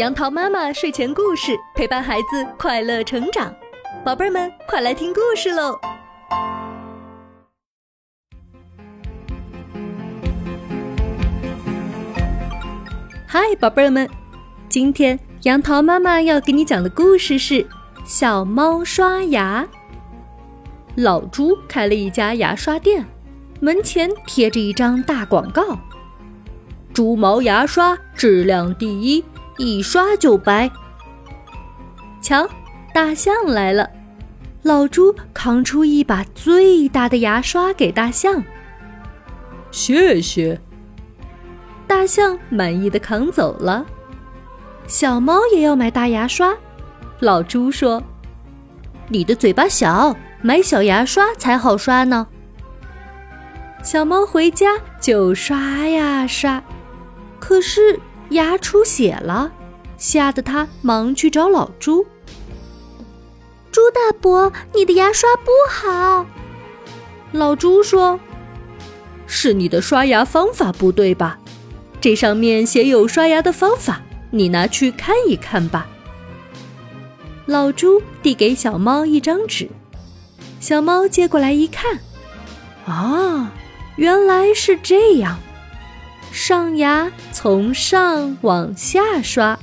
杨桃妈妈睡前故事陪伴孩子快乐成长，宝贝儿们快来听故事喽！嗨，宝贝儿们，今天杨桃妈妈要给你讲的故事是《小猫刷牙》。老朱开了一家牙刷店，门前贴着一张大广告：“猪毛牙刷质量第一。”一刷就白。瞧，大象来了，老猪扛出一把最大的牙刷给大象。谢谢。大象满意的扛走了。小猫也要买大牙刷，老猪说：“你的嘴巴小，买小牙刷才好刷呢。”小猫回家就刷呀刷，可是。牙出血了，吓得他忙去找老猪。猪大伯，你的牙刷不好。老猪说：“是你的刷牙方法不对吧？这上面写有刷牙的方法，你拿去看一看吧。”老朱递给小猫一张纸，小猫接过来一看，啊，原来是这样。上牙从上往下刷，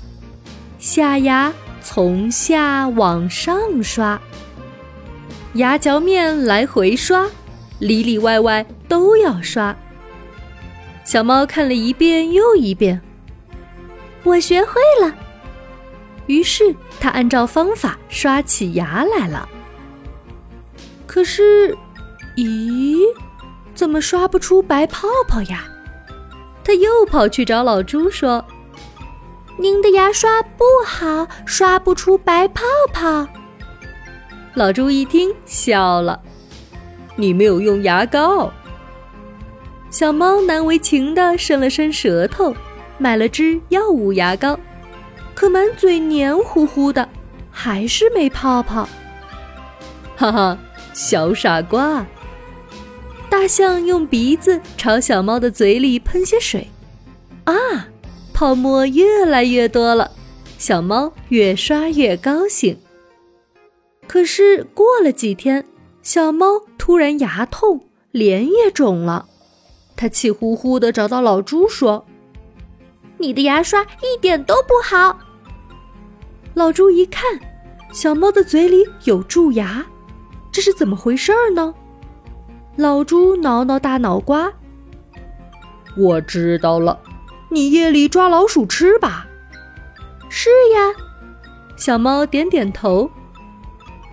下牙从下往上刷，牙嚼面来回刷，里里外外都要刷。小猫看了一遍又一遍，我学会了。于是它按照方法刷起牙来了。可是，咦，怎么刷不出白泡泡呀？他又跑去找老猪说：“您的牙刷不好，刷不出白泡泡。”老猪一听笑了：“你没有用牙膏。”小猫难为情地伸了伸舌头，买了支药物牙膏，可满嘴黏糊糊的，还是没泡泡。哈哈，小傻瓜！大象用鼻子朝小猫的嘴里喷些水，啊，泡沫越来越多了，小猫越刷越高兴。可是过了几天，小猫突然牙痛，脸也肿了，它气呼呼地找到老朱说：“你的牙刷一点都不好。”老朱一看，小猫的嘴里有蛀牙，这是怎么回事呢？老猪挠挠大脑瓜，我知道了，你夜里抓老鼠吃吧？是呀，小猫点点头。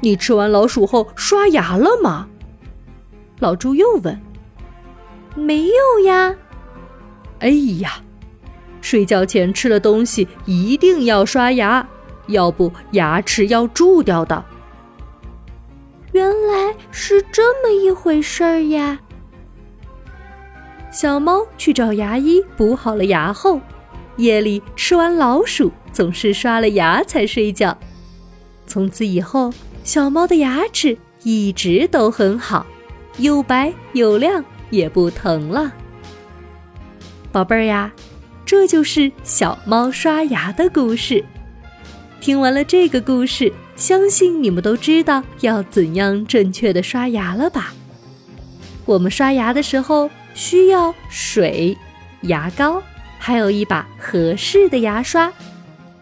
你吃完老鼠后刷牙了吗？老猪又问。没有呀。哎呀，睡觉前吃了东西一定要刷牙，要不牙齿要蛀掉的。原来是这么一回事儿呀！小猫去找牙医补好了牙后，夜里吃完老鼠总是刷了牙才睡觉。从此以后，小猫的牙齿一直都很好，又白又亮，也不疼了。宝贝儿呀，这就是小猫刷牙的故事。听完了这个故事。相信你们都知道要怎样正确的刷牙了吧？我们刷牙的时候需要水、牙膏，还有一把合适的牙刷。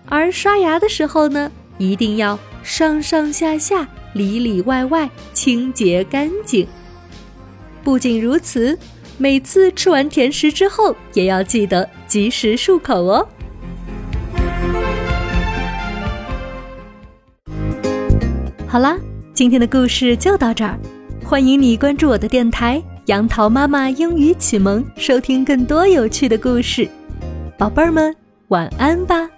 而刷牙的时候呢，一定要上上下下、里里外外清洁干净。不仅如此，每次吃完甜食之后，也要记得及时漱口哦。好啦，今天的故事就到这儿。欢迎你关注我的电台“杨桃妈妈英语启蒙”，收听更多有趣的故事。宝贝儿们，晚安吧。